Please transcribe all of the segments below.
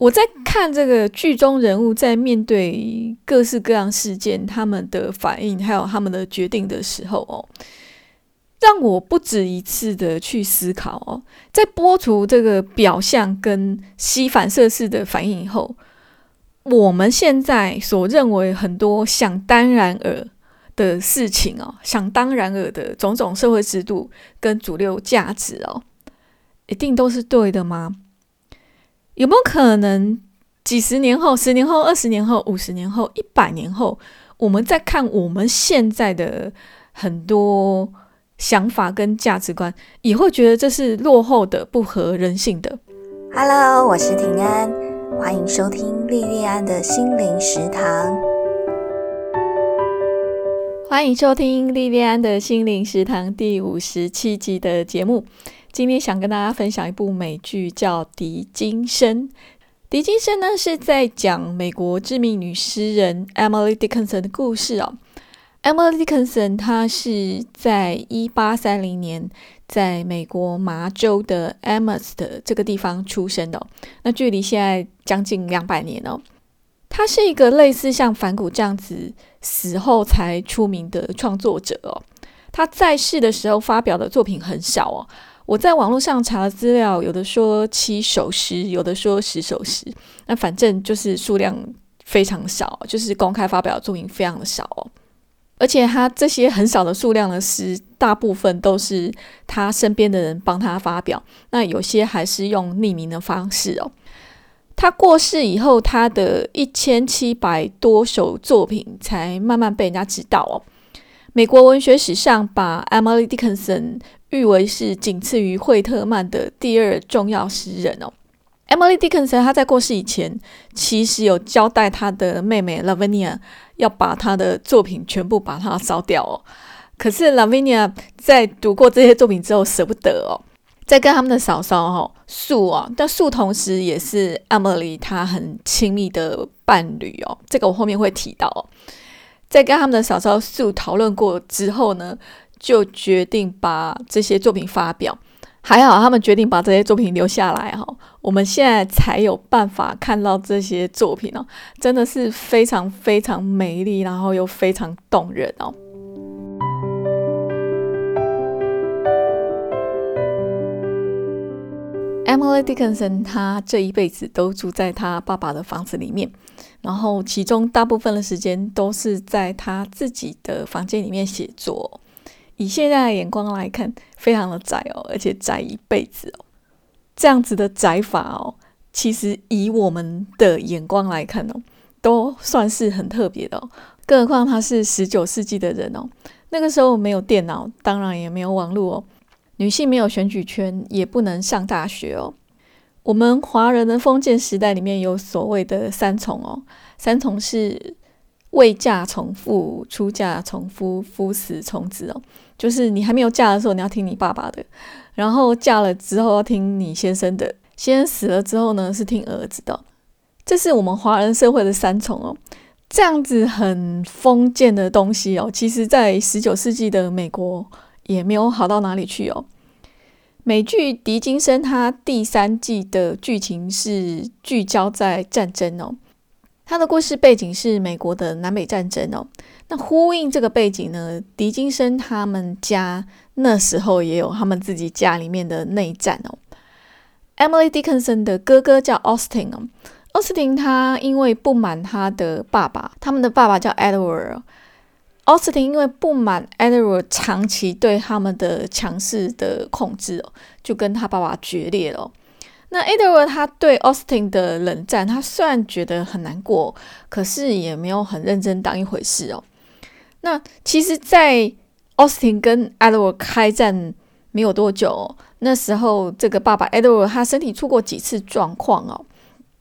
我在看这个剧中人物在面对各式各样事件，他们的反应还有他们的决定的时候哦，让我不止一次的去思考哦，在播出这个表象跟吸反射式的反应以后，我们现在所认为很多想当然尔的事情哦，想当然尔的种种社会制度跟主流价值哦，一定都是对的吗？有没有可能几十年后、十年后、二十年后、五十年后、一百年后，我们再看我们现在的很多想法跟价值观，也会觉得这是落后的、不合人性的？Hello，我是平安，欢迎收听莉莉安的心灵食堂。欢迎收听莉莉安的心灵食堂第五十七集的节目。今天想跟大家分享一部美剧，叫《狄金生》。狄金生呢是在讲美国知名女诗人 Emily Dickinson 的故事哦。Emily Dickinson 她是在一八三零年在美国麻州的 Amherst 这个地方出生的，那距离现在将近两百年哦。她是一个类似像反骨这样子死后才出名的创作者哦。她在世的时候发表的作品很少哦。我在网络上查资料，有的说七首诗，有的说十首诗，那反正就是数量非常少，就是公开发表的作品非常的少哦。而且他这些很少的数量的诗，大部分都是他身边的人帮他发表，那有些还是用匿名的方式哦。他过世以后，他的一千七百多首作品才慢慢被人家知道哦。美国文学史上把 Emily Dickinson 誉为是仅次于惠特曼的第二重要诗人哦。Emily Dickinson，她在过世以前，其实有交代她的妹妹 Lavinia 要把她的作品全部把它烧掉哦。可是 Lavinia 在读过这些作品之后，舍不得哦，在跟他们的嫂嫂哈素啊，但素同时也是 Emily 她很亲密的伴侣哦。这个我后面会提到哦。在跟他们的嫂嫂素讨论过之后呢？就决定把这些作品发表，还好他们决定把这些作品留下来哈，我们现在才有办法看到这些作品哦，真的是非常非常美丽，然后又非常动人哦。Emily Dickinson 她这一辈子都住在她爸爸的房子里面，然后其中大部分的时间都是在她自己的房间里面写作。以现在的眼光来看，非常的窄哦，而且窄一辈子哦。这样子的窄法哦，其实以我们的眼光来看哦，都算是很特别的哦。更何况他是十九世纪的人哦，那个时候没有电脑，当然也没有网络哦。女性没有选举权，也不能上大学哦。我们华人的封建时代里面有所谓的三从哦，三从是未嫁从父，出嫁从夫，夫死从子哦。就是你还没有嫁的时候，你要听你爸爸的；然后嫁了之后要听你先生的；先生死了之后呢，是听儿子的。这是我们华人社会的三重哦，这样子很封建的东西哦。其实，在十九世纪的美国也没有好到哪里去哦。美剧《狄金森》它第三季的剧情是聚焦在战争哦。他的故事背景是美国的南北战争哦。那呼应这个背景呢，狄金生他们家那时候也有他们自己家里面的内战哦。Emily Dickinson 的哥哥叫 Austin 哦，Austin 他因为不满他的爸爸，他们的爸爸叫 Edward。Austin 因为不满 Edward 长期对他们的强势的控制哦，就跟他爸爸决裂了。那 Edward 他对 Austin 的冷战，他虽然觉得很难过，可是也没有很认真当一回事哦。那其实，在 Austin 跟 Edward 开战没有多久，那时候这个爸爸 Edward 他身体出过几次状况哦。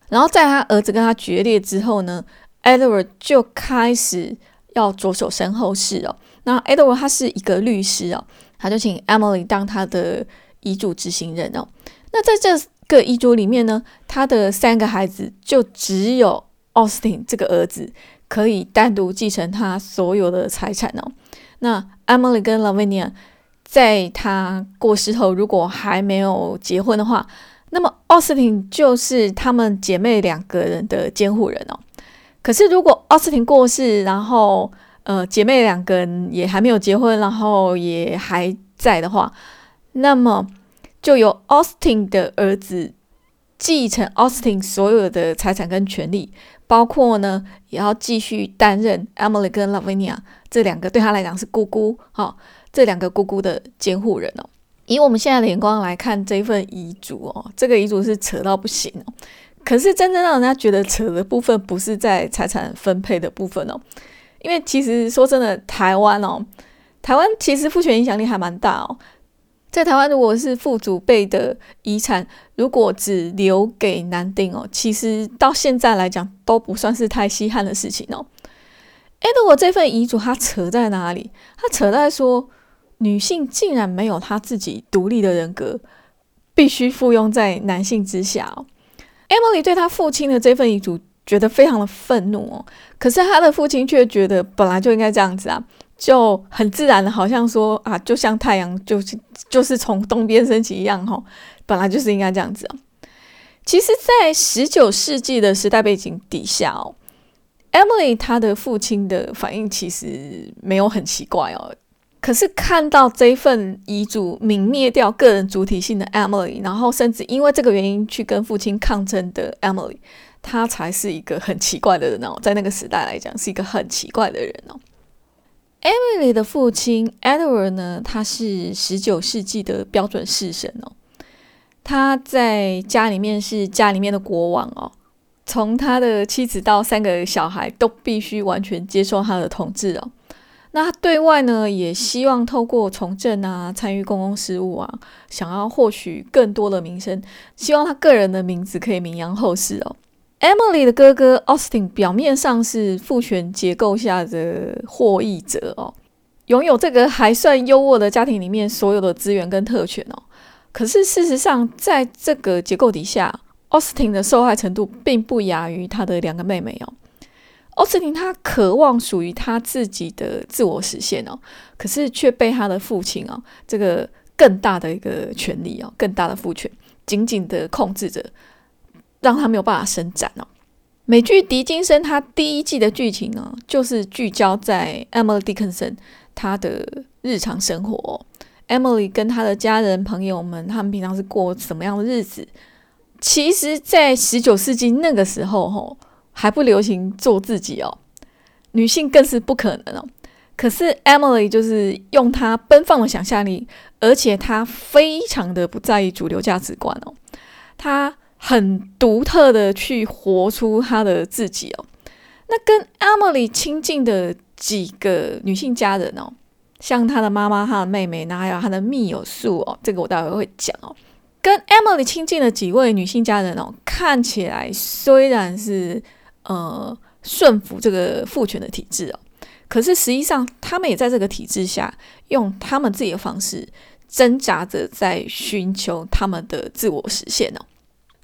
然后在他儿子跟他决裂之后呢，Edward 就开始要着手身后事哦。那 Edward 他是一个律师哦，他就请 Emily 当他的遗嘱执行人哦。那在这个遗嘱里面呢，他的三个孩子就只有 Austin 这个儿子可以单独继承他所有的财产哦。那 Emily 跟 Lavinia 在他过世后，如果还没有结婚的话，那么奥斯汀就是她们姐妹两个人的监护人哦。可是如果奥斯汀过世，然后呃姐妹两个人也还没有结婚，然后也还在的话，那么就由奥斯汀的儿子继承奥斯汀所有的财产跟权利，包括呢也要继续担任 Emily 跟 Lavinia 这两个对他来讲是姑姑哈，这两个姑姑的监护人哦。以我们现在的眼光来看这份遗嘱哦，这个遗嘱是扯到不行哦。可是真正让人家觉得扯的部分，不是在财产分配的部分哦。因为其实说真的，台湾哦，台湾其实父权影响力还蛮大哦。在台湾，如果是父祖辈的遗产，如果只留给男丁哦，其实到现在来讲都不算是太稀罕的事情哦。诶，如果这份遗嘱它扯在哪里？它扯在说。女性竟然没有她自己独立的人格，必须附庸在男性之下哦。Emily 对她父亲的这份遗嘱觉得非常的愤怒哦，可是她的父亲却觉得本来就应该这样子啊，就很自然的，好像说啊，就像太阳就是就是从东边升起一样哈，本来就是应该这样子啊。其实，在十九世纪的时代背景底下哦，Emily 她的父亲的反应其实没有很奇怪哦。可是看到这份遗嘱泯灭掉个人主体性的 Emily，然后甚至因为这个原因去跟父亲抗争的 Emily，她才是一个很奇怪的人哦，在那个时代来讲是一个很奇怪的人哦。Emily 的父亲 Edward 呢，他是十九世纪的标准式神哦，他在家里面是家里面的国王哦，从他的妻子到三个小孩都必须完全接受他的统治哦。那对外呢，也希望透过从政啊，参与公共事务啊，想要获取更多的名声，希望他个人的名字可以名扬后世哦。Emily 的哥哥 Austin 表面上是父权结构下的获益者哦，拥有这个还算优渥的家庭里面所有的资源跟特权哦。可是事实上，在这个结构底下，Austin 的受害程度并不亚于他的两个妹妹哦。Austin 他渴望属于他自己的自我实现哦，可是却被他的父亲哦，这个更大的一个权利哦，更大的父权紧紧的控制着，让他没有办法伸展哦。美剧《狄金森》它第一季的剧情呢，就是聚焦在 Emily Dickinson 她的日常生活，Emily 跟她的家人朋友们，他们平常是过什么样的日子？其实，在十九世纪那个时候，吼。还不流行做自己哦，女性更是不可能哦。可是 Emily 就是用她奔放的想象力，而且她非常的不在意主流价值观哦，她很独特的去活出她的自己哦。那跟 Emily 亲近的几个女性家人哦，像她的妈妈、她的妹妹，那还有她的密友数哦，这个我待会会讲哦。跟 Emily 亲近的几位女性家人哦，看起来虽然是。呃，顺服这个父权的体制哦，可是实际上他们也在这个体制下，用他们自己的方式挣扎着在寻求他们的自我实现哦。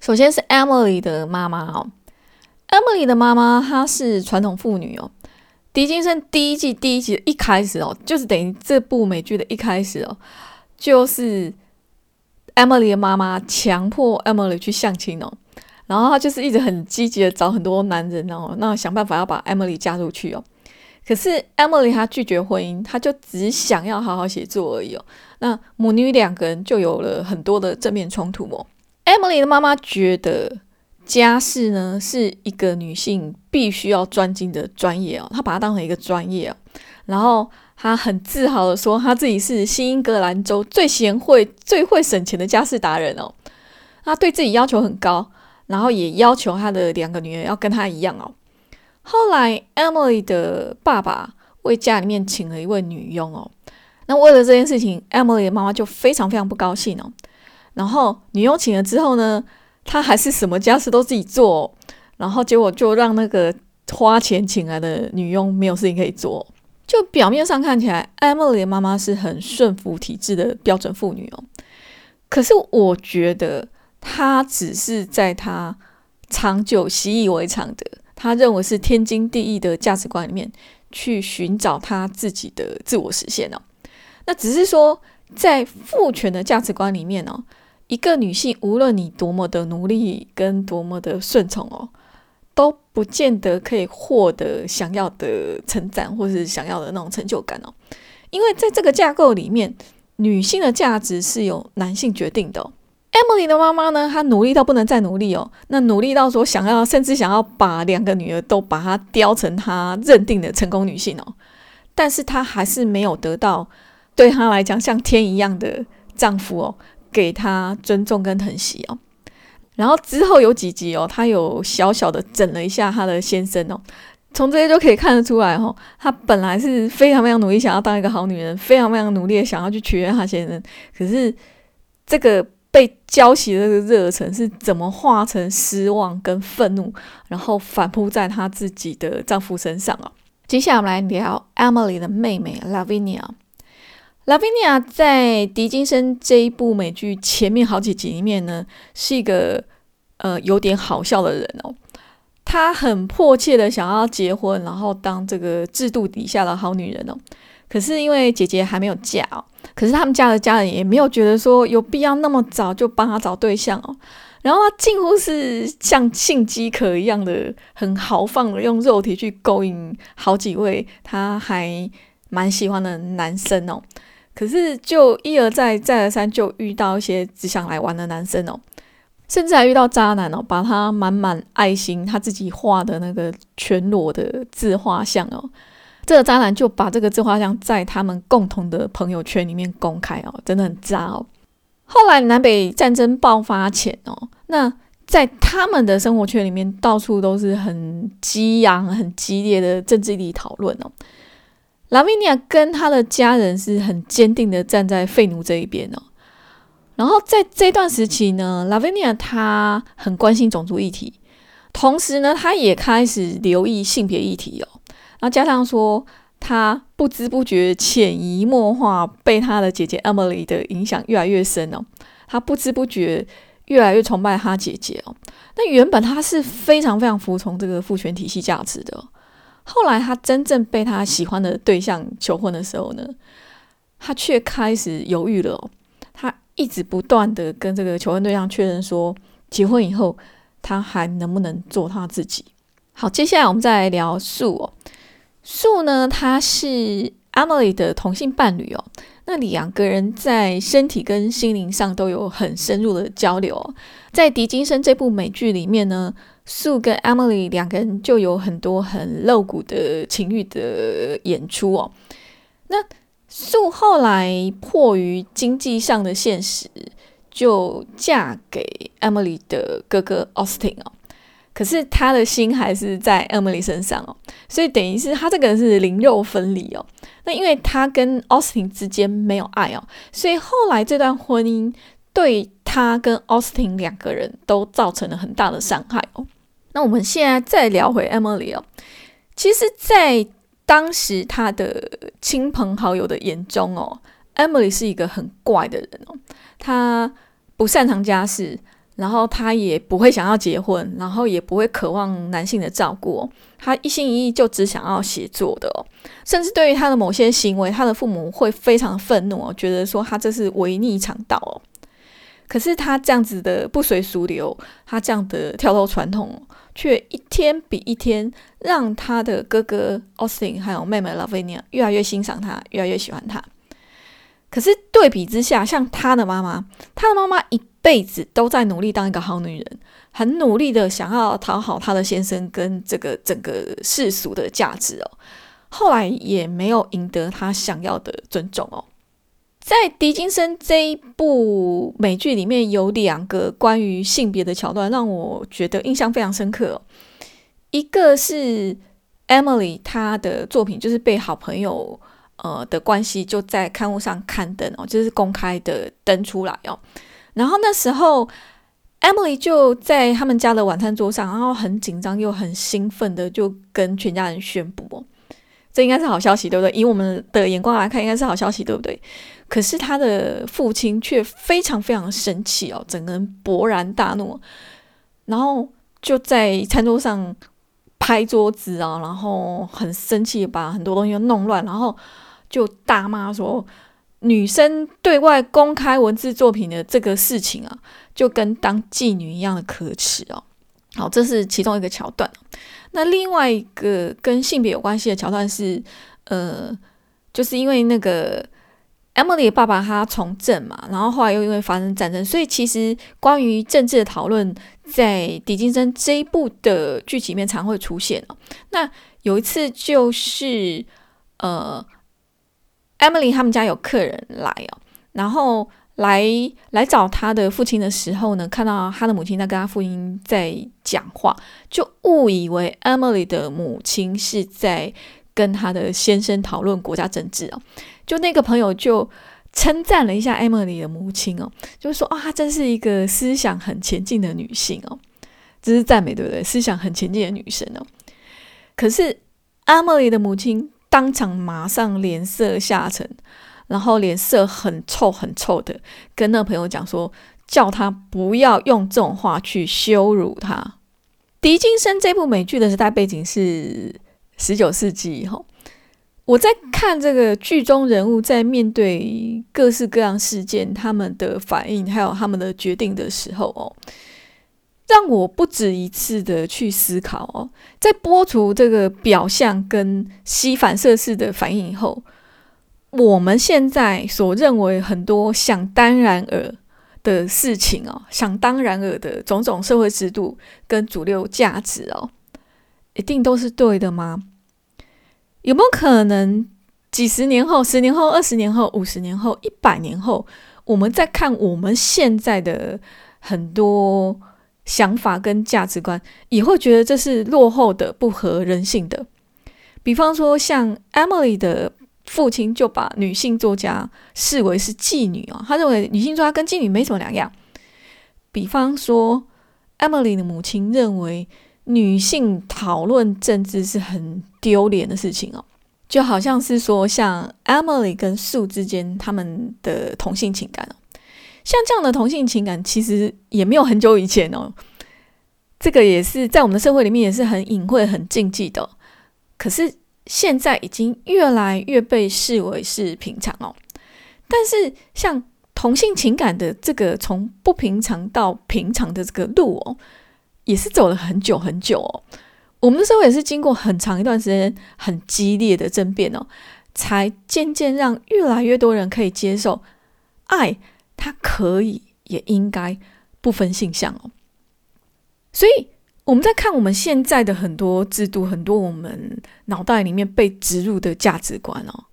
首先是 Emily 的妈妈哦，Emily 的妈妈她是传统妇女哦。狄金森第一季第一集一开始哦，就是等于这部美剧的一开始哦，就是 Emily 的妈妈强迫 Emily 去相亲哦。然后她就是一直很积极的找很多男人哦，那想办法要把 Emily 加入去哦。可是 Emily 她拒绝婚姻，她就只想要好好写作而已哦。那母女两个人就有了很多的正面冲突哦。Emily 的妈妈觉得家事呢是一个女性必须要专精的专业哦，她把它当成一个专业哦。然后她很自豪的说，她自己是新英格兰州最贤惠、最会省钱的家事达人哦。她对自己要求很高。然后也要求她的两个女儿要跟她一样哦。后来，Emily 的爸爸为家里面请了一位女佣哦。那为了这件事情，Emily 的妈妈就非常非常不高兴哦。然后女佣请了之后呢，她还是什么家事都自己做。然后结果就让那个花钱请来的女佣没有事情可以做。就表面上看起来，Emily 妈妈是很顺服体制的标准妇女哦。可是我觉得。她只是在她长久习以为常的，她认为是天经地义的价值观里面去寻找她自己的自我实现哦。那只是说，在父权的价值观里面哦，一个女性，无论你多么的努力跟多么的顺从哦，都不见得可以获得想要的成长或是想要的那种成就感哦。因为在这个架构里面，女性的价值是由男性决定的。Emily 的妈妈呢，她努力到不能再努力哦，那努力到说想要，甚至想要把两个女儿都把她雕成她认定的成功女性哦，但是她还是没有得到对她来讲像天一样的丈夫哦。给他尊重跟疼惜哦，然后之后有几集哦，他有小小的整了一下他的先生哦，从这些就可以看得出来哦，他本来是非常非常努力想要当一个好女人，非常非常努力的想要去取悦他先生，可是这个被浇熄的这个热忱是怎么化成失望跟愤怒，然后反扑在她自己的丈夫身上啊？接下来我们来聊 Emily 的妹妹 Lavinia。拉维尼亚在狄金森这一部美剧前面好几集里面呢，是一个呃有点好笑的人哦。她很迫切的想要结婚，然后当这个制度底下的好女人哦。可是因为姐姐还没有嫁哦，可是他们家的家人也没有觉得说有必要那么早就帮她找对象哦。然后她近乎是像性饥渴一样的，很豪放的用肉体去勾引好几位她还蛮喜欢的男生哦。可是，就一而再、再而三，就遇到一些只想来玩的男生哦，甚至还遇到渣男哦，把他满满爱心、他自己画的那个全裸的自画像哦，这个渣男就把这个自画像在他们共同的朋友圈里面公开哦，真的很渣哦。后来南北战争爆发前哦，那在他们的生活圈里面，到处都是很激昂、很激烈的政治力讨论哦。拉维尼亚跟他的家人是很坚定的站在废奴这一边哦。然后在这段时期呢，拉维尼亚他很关心种族议题，同时呢，他也开始留意性别议题哦。然后加上说，他不知不觉潜移默化被他的姐姐 Emily 的影响越来越深哦。他不知不觉越来越崇拜他姐姐哦。那原本他是非常非常服从这个父权体系价值的。后来，他真正被他喜欢的对象求婚的时候呢，他却开始犹豫了。他一直不断的跟这个求婚对象确认说，结婚以后他还能不能做他自己。好，接下来我们再来聊树哦。树呢，他是 Emily 的同性伴侣哦。那两个人在身体跟心灵上都有很深入的交流。在《狄金森》这部美剧里面呢。素跟 Emily 两个人就有很多很露骨的情欲的演出哦。那素后来迫于经济上的现实，就嫁给 Emily 的哥哥 Austin 哦。可是他的心还是在 Emily 身上哦，所以等于是他这个人是灵肉分离哦。那因为他跟 Austin 之间没有爱哦，所以后来这段婚姻对他跟 Austin 两个人都造成了很大的伤害哦。那我们现在再聊回 Emily 哦，其实，在当时他的亲朋好友的眼中哦，Emily 是一个很怪的人哦，他不擅长家事，然后他也不会想要结婚，然后也不会渴望男性的照顾，他一心一意就只想要写作的哦，甚至对于他的某些行为，他的父母会非常愤怒哦，觉得说他这是违逆常道哦。可是他这样子的不随俗流，他这样的跳脱传统，却一天比一天让他的哥哥 Austin 还有妹妹 Lavinia 越来越欣赏他，越来越喜欢他。可是对比之下，像他的妈妈，他的妈妈一辈子都在努力当一个好女人，很努力的想要讨好他的先生跟这个整个世俗的价值哦，后来也没有赢得他想要的尊重哦。在《狄金森》这一部美剧里面，有两个关于性别的桥段，让我觉得印象非常深刻。一个是 Emily 她的作品，就是被好朋友呃的关系就在刊物上刊登哦，就是公开的登出来哦。然后那时候 Emily 就在他们家的晚餐桌上，然后很紧张又很兴奋的就跟全家人宣布哦，这应该是好消息，对不对？以我们的眼光来看，应该是好消息，对不对？可是他的父亲却非常非常生气哦，整个人勃然大怒，然后就在餐桌上拍桌子啊，然后很生气，把很多东西都弄乱，然后就大骂说：“女生对外公开文字作品的这个事情啊，就跟当妓女一样的可耻哦。好，这是其中一个桥段。那另外一个跟性别有关系的桥段是，呃，就是因为那个 Emily 的爸爸他从政嘛，然后后来又因为发生战争，所以其实关于政治的讨论在《狄金森》这一部的剧情里面常会出现哦。那有一次就是呃，Emily 他们家有客人来哦，然后。来来找他的父亲的时候呢，看到他的母亲在跟他父亲在讲话，就误以为 Emily 的母亲是在跟他的先生讨论国家政治哦。就那个朋友就称赞了一下 Emily 的母亲哦，就是说啊，她真是一个思想很前进的女性哦，这是赞美对不对？思想很前进的女生哦。可是 Emily 的母亲当场马上脸色下沉。然后脸色很臭很臭的，跟那朋友讲说，叫他不要用这种话去羞辱他。《狄金森》这部美剧的时代背景是十九世纪以后。我在看这个剧中人物在面对各式各样事件，他们的反应还有他们的决定的时候哦，让我不止一次的去思考哦，在播出这个表象跟吸反射式的反应以后。我们现在所认为很多想当然而的事情哦，想当然而的种种社会制度跟主流价值哦，一定都是对的吗？有没有可能几十年后、十年后、二十年后、五十年后、一百年后，我们再看我们现在的很多想法跟价值观，也会觉得这是落后的、不合人性的？比方说，像 Emily 的。父亲就把女性作家视为是妓女哦，他认为女性作家跟妓女没什么两样。比方说，Emily 的母亲认为女性讨论政治是很丢脸的事情哦，就好像是说像 Emily 跟 Sue 之间他们的同性情感哦，像这样的同性情感其实也没有很久以前哦，这个也是在我们的社会里面也是很隐晦、很禁忌的，可是。现在已经越来越被视为是平常哦，但是像同性情感的这个从不平常到平常的这个路哦，也是走了很久很久哦。我们的社会也是经过很长一段时间很激烈的争辩哦，才渐渐让越来越多人可以接受爱，它可以也应该不分性向哦，所以。我们在看我们现在的很多制度，很多我们脑袋里面被植入的价值观哦，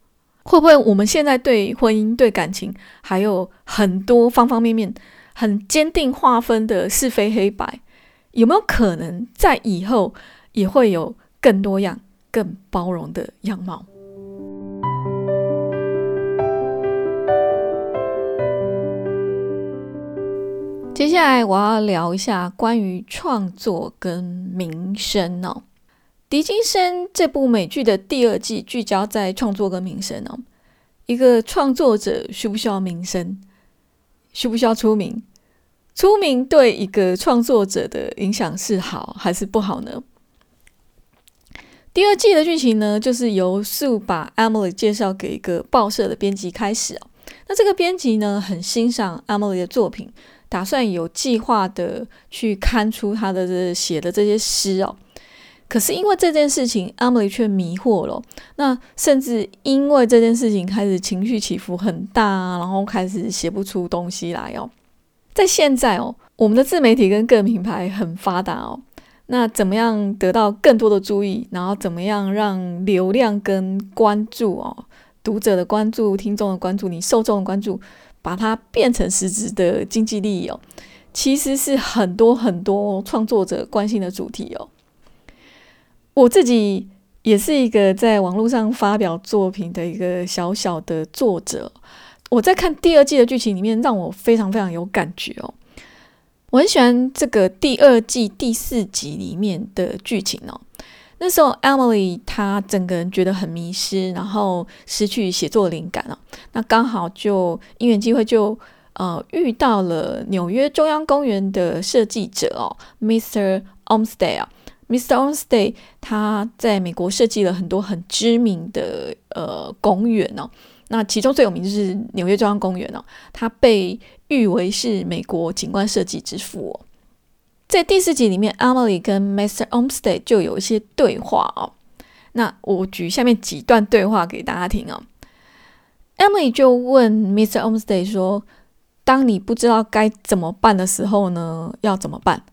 会不会我们现在对婚姻、对感情，还有很多方方面面很坚定划分的是非黑白，有没有可能在以后也会有更多样、更包容的样貌？接下来我要聊一下关于创作跟名声哦。《狄金森》这部美剧的第二季聚焦在创作跟名声哦。一个创作者需不需要名声？需不需要出名？出名对一个创作者的影响是好还是不好呢？第二季的剧情呢，就是由素把 Emily 介绍给一个报社的编辑开始哦。那这个编辑呢，很欣赏 Emily 的作品。打算有计划的去刊出他的这写的这些诗哦，可是因为这件事情，Emily 却迷惑了。那甚至因为这件事情开始情绪起伏很大，然后开始写不出东西来哦。在现在哦，我们的自媒体跟个人品牌很发达哦，那怎么样得到更多的注意，然后怎么样让流量跟关注哦，读者的关注、听众的关注、你受众的关注？把它变成实质的经济利益哦，其实是很多很多创作者关心的主题哦。我自己也是一个在网络上发表作品的一个小小的作者。我在看第二季的剧情里面，让我非常非常有感觉哦。我很喜欢这个第二季第四集里面的剧情哦。那时候，Emily 她整个人觉得很迷失，然后失去写作灵感了。那刚好就因缘机会，就呃遇到了纽约中央公园的设计者哦，Mr. Olmsted 啊，Mr. Olmsted 他在美国设计了很多很知名的呃公园哦。那其中最有名就是纽约中央公园哦，它被誉为是美国景观设计之父哦。在第四集里面，Emily 跟 Mr. Olmsted 就有一些对话哦。那我举下面几段对话给大家听哦。Emily 就问 Mr. Olmsted 说：“当你不知道该怎么办的时候呢，要怎么办？”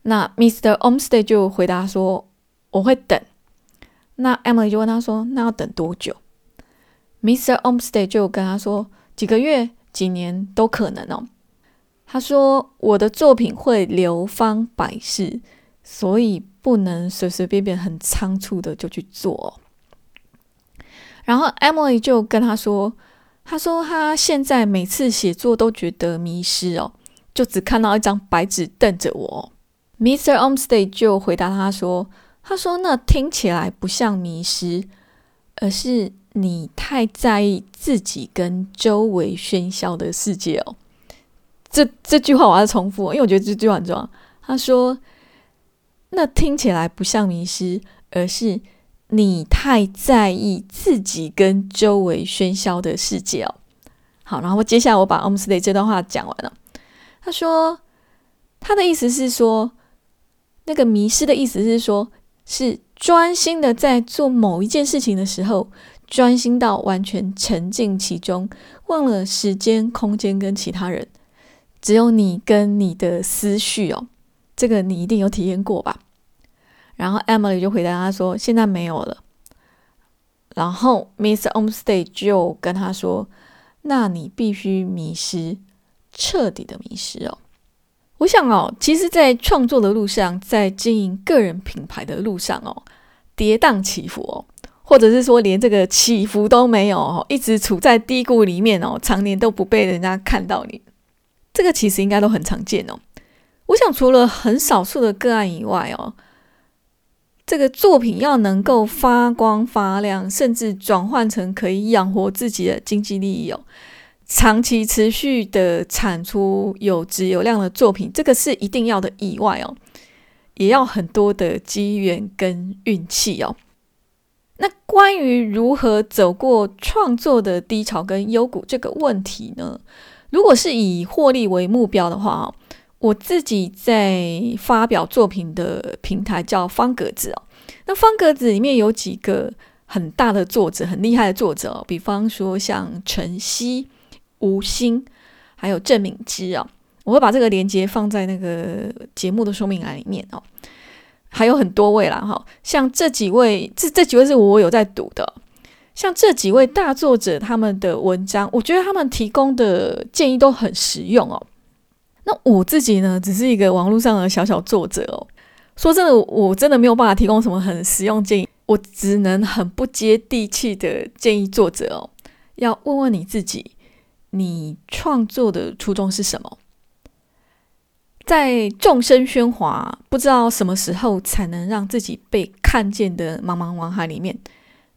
那 Mr. Olmsted 就回答说：“我会等。”那 Emily 就问他说：“那要等多久？”Mr. Olmsted 就跟他说：“几个月、几年都可能哦。”他说：“我的作品会流芳百世，所以不能随随便便、很仓促的就去做。”然后 Emily 就跟他说：“他说他现在每次写作都觉得迷失哦，就只看到一张白纸瞪着我。” Mr. Olmsted 就回答他说：“他说那听起来不像迷失，而是你太在意自己跟周围喧嚣的世界哦。”这这句话我要重复，因为我觉得这句话很重要。他说：“那听起来不像迷失，而是你太在意自己跟周围喧嚣的世界哦。”好，然后接下来我把 Olmsted 这段话讲完了。他说他的意思是说。那个迷失的意思是说，是专心的在做某一件事情的时候，专心到完全沉浸其中，忘了时间、空间跟其他人，只有你跟你的思绪哦。这个你一定有体验过吧？然后 Emily 就回答他说：“现在没有了。”然后 Miss Olmsted 就跟他说：“那你必须迷失，彻底的迷失哦。”我想哦，其实，在创作的路上，在经营个人品牌的路上哦，跌宕起伏哦，或者是说连这个起伏都没有哦，一直处在低谷里面哦，常年都不被人家看到你，这个其实应该都很常见哦。我想，除了很少数的个案以外哦，这个作品要能够发光发亮，甚至转换成可以养活自己的经济利益哦。长期持续的产出有质有量的作品，这个是一定要的。以外哦，也要很多的机缘跟运气哦。那关于如何走过创作的低潮跟幽谷这个问题呢？如果是以获利为目标的话哦，我自己在发表作品的平台叫方格子哦。那方格子里面有几个很大的作者，很厉害的作者哦，比方说像晨曦。吴昕，还有郑敏之啊，我会把这个链接放在那个节目的说明栏里面哦。还有很多位啦，哈，像这几位，这这几位是我有在读的。像这几位大作者他们的文章，我觉得他们提供的建议都很实用哦。那我自己呢，只是一个网络上的小小作者哦。说真的，我真的没有办法提供什么很实用建议，我只能很不接地气的建议作者哦。要问问你自己。你创作的初衷是什么？在众生喧哗、不知道什么时候才能让自己被看见的茫茫网海里面，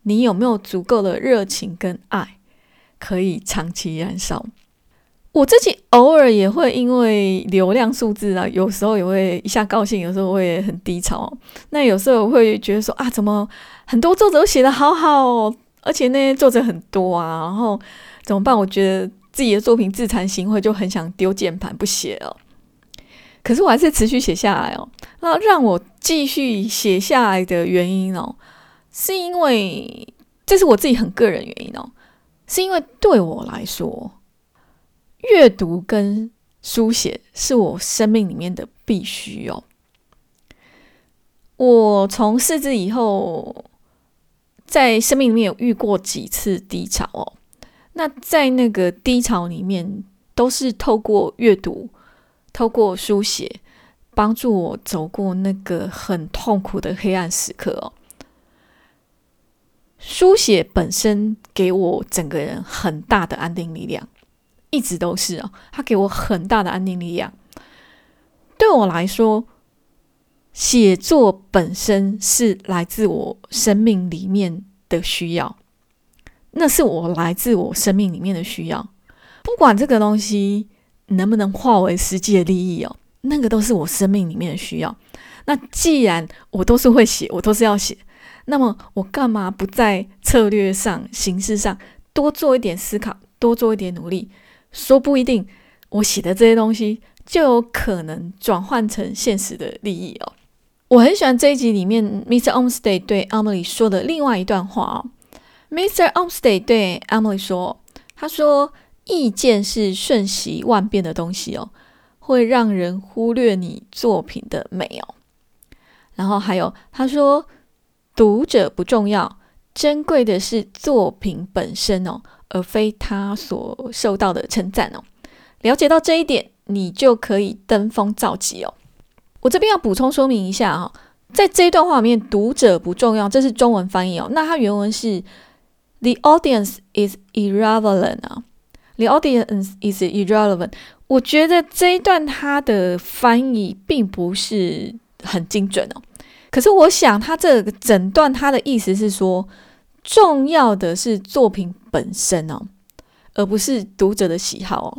你有没有足够的热情跟爱，可以长期燃烧？我自己偶尔也会因为流量数字啊，有时候也会一下高兴，有时候会很低潮。那有时候会觉得说啊，怎么很多作者都写的好好，哦而且那些作者很多啊，然后怎么办？我觉得。自己的作品自惭形秽，就很想丢键盘不写了。可是我还是持续写下来哦。那让我继续写下来的原因哦，是因为这是我自己很个人原因哦，是因为对我来说，阅读跟书写是我生命里面的必须哦。我从四字以后，在生命里面有遇过几次低潮哦。那在那个低潮里面，都是透过阅读、透过书写，帮助我走过那个很痛苦的黑暗时刻哦。书写本身给我整个人很大的安定力量，一直都是哦，它给我很大的安定力量。对我来说，写作本身是来自我生命里面的需要。那是我来自我生命里面的需要，不管这个东西能不能化为实际的利益哦，那个都是我生命里面的需要。那既然我都是会写，我都是要写，那么我干嘛不在策略上、形式上多做一点思考，多做一点努力，说不一定我写的这些东西就有可能转换成现实的利益哦。我很喜欢这一集里面 Mr. Olmsted 对 Emily 说的另外一段话哦。Mr. Olmsted 对 Emily 说：“他说，意见是瞬息万变的东西哦，会让人忽略你作品的美哦。然后还有，他说，读者不重要，珍贵的是作品本身哦，而非他所受到的称赞哦。了解到这一点，你就可以登峰造极哦。”我这边要补充说明一下哈，在这一段话里面，读者不重要，这是中文翻译哦。那它原文是 “the audience is irrelevant” 啊，“the audience is irrelevant”。我觉得这一段它的翻译并不是很精准哦。可是我想，它这个整段它的意思是说，重要的是作品本身哦，而不是读者的喜好哦，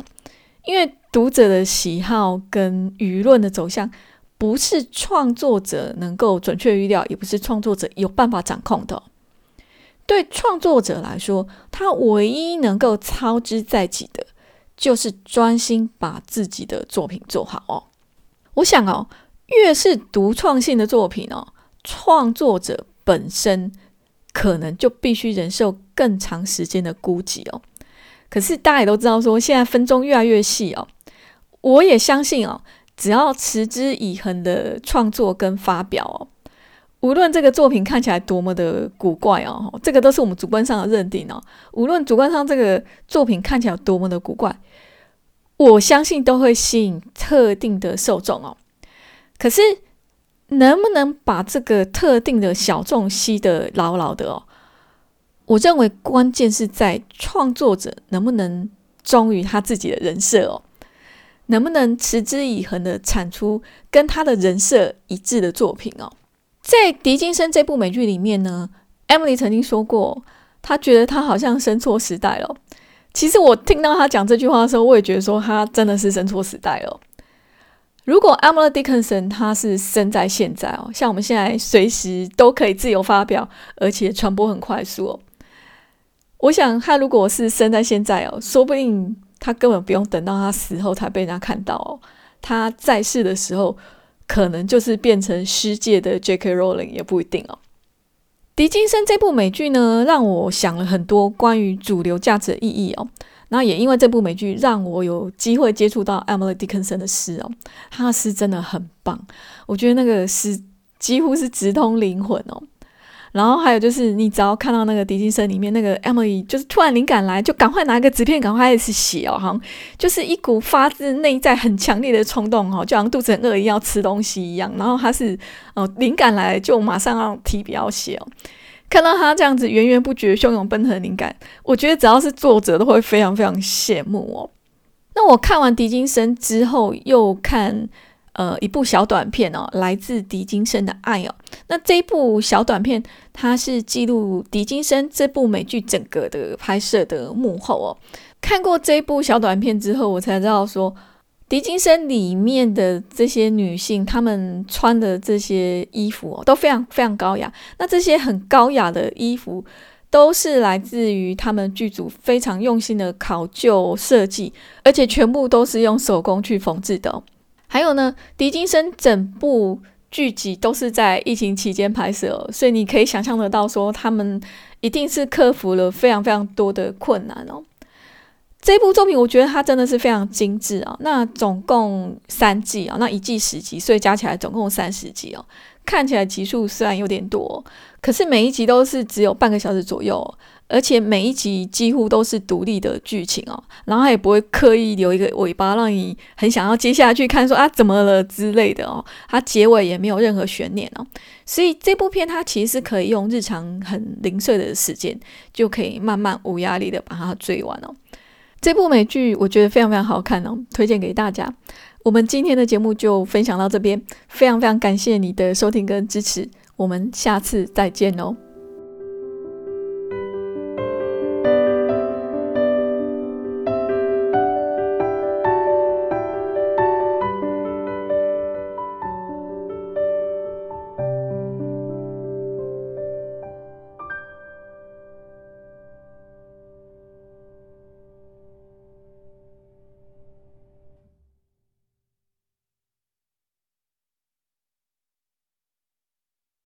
因为读者的喜好跟舆论的走向。不是创作者能够准确预料，也不是创作者有办法掌控的。对创作者来说，他唯一能够操之在己的，就是专心把自己的作品做好哦。我想哦，越是独创性的作品哦，创作者本身可能就必须忍受更长时间的孤寂哦。可是大家也都知道，说现在分钟越来越细哦，我也相信哦。只要持之以恒的创作跟发表哦，无论这个作品看起来多么的古怪哦，这个都是我们主观上的认定哦。无论主观上这个作品看起来多么的古怪，我相信都会吸引特定的受众哦。可是能不能把这个特定的小众吸得牢牢的哦？我认为关键是在创作者能不能忠于他自己的人设哦。能不能持之以恒的产出跟他的人设一致的作品哦？在《狄金森》这部美剧里面呢，Emily 曾经说过，她觉得她好像生错时代了。其实我听到她讲这句话的时候，我也觉得说她真的是生错时代了。如果 Emily Dickinson 她是生在现在哦，像我们现在随时都可以自由发表，而且传播很快速哦。我想她如果是生在现在哦，说不定。他根本不用等到他死后才被人家看到哦，他在世的时候，可能就是变成世界的 J.K. Rowling 也不一定哦。狄金森这部美剧呢，让我想了很多关于主流价值的意义哦。那也因为这部美剧，让我有机会接触到 Emily Dickinson 的诗哦，他的诗真的很棒，我觉得那个诗几乎是直通灵魂哦。然后还有就是，你只要看到那个狄金森里面那个 Emily，就是突然灵感来，就赶快拿一个纸片，赶快开始写哦，好像就是一股发自内在很强烈的冲动哦，就好像肚子很饿一样要吃东西一样。然后他是哦，灵感来就马上要提笔要写哦。看到他这样子源源不绝、汹涌奔腾的灵感，我觉得只要是作者都会非常非常羡慕哦。那我看完狄金森之后，又看。呃，一部小短片哦，来自狄金森的爱哦。那这一部小短片，它是记录狄金森这部美剧整个的拍摄的幕后哦。看过这一部小短片之后，我才知道说，狄金森里面的这些女性，她们穿的这些衣服哦，都非常非常高雅。那这些很高雅的衣服，都是来自于他们剧组非常用心的考究设计，而且全部都是用手工去缝制的。还有呢，狄金森整部剧集都是在疫情期间拍摄，所以你可以想象得到，说他们一定是克服了非常非常多的困难哦。这部作品我觉得它真的是非常精致啊。那总共三季啊，那一季十集，所以加起来总共三十集哦。看起来集数虽然有点多，可是每一集都是只有半个小时左右。而且每一集几乎都是独立的剧情哦，然后他也不会刻意留一个尾巴让你很想要接下去看，说啊怎么了之类的哦。它结尾也没有任何悬念哦，所以这部片它其实是可以用日常很零碎的时间就可以慢慢无压力的把它追完哦。这部美剧我觉得非常非常好看哦，推荐给大家。我们今天的节目就分享到这边，非常非常感谢你的收听跟支持，我们下次再见哦。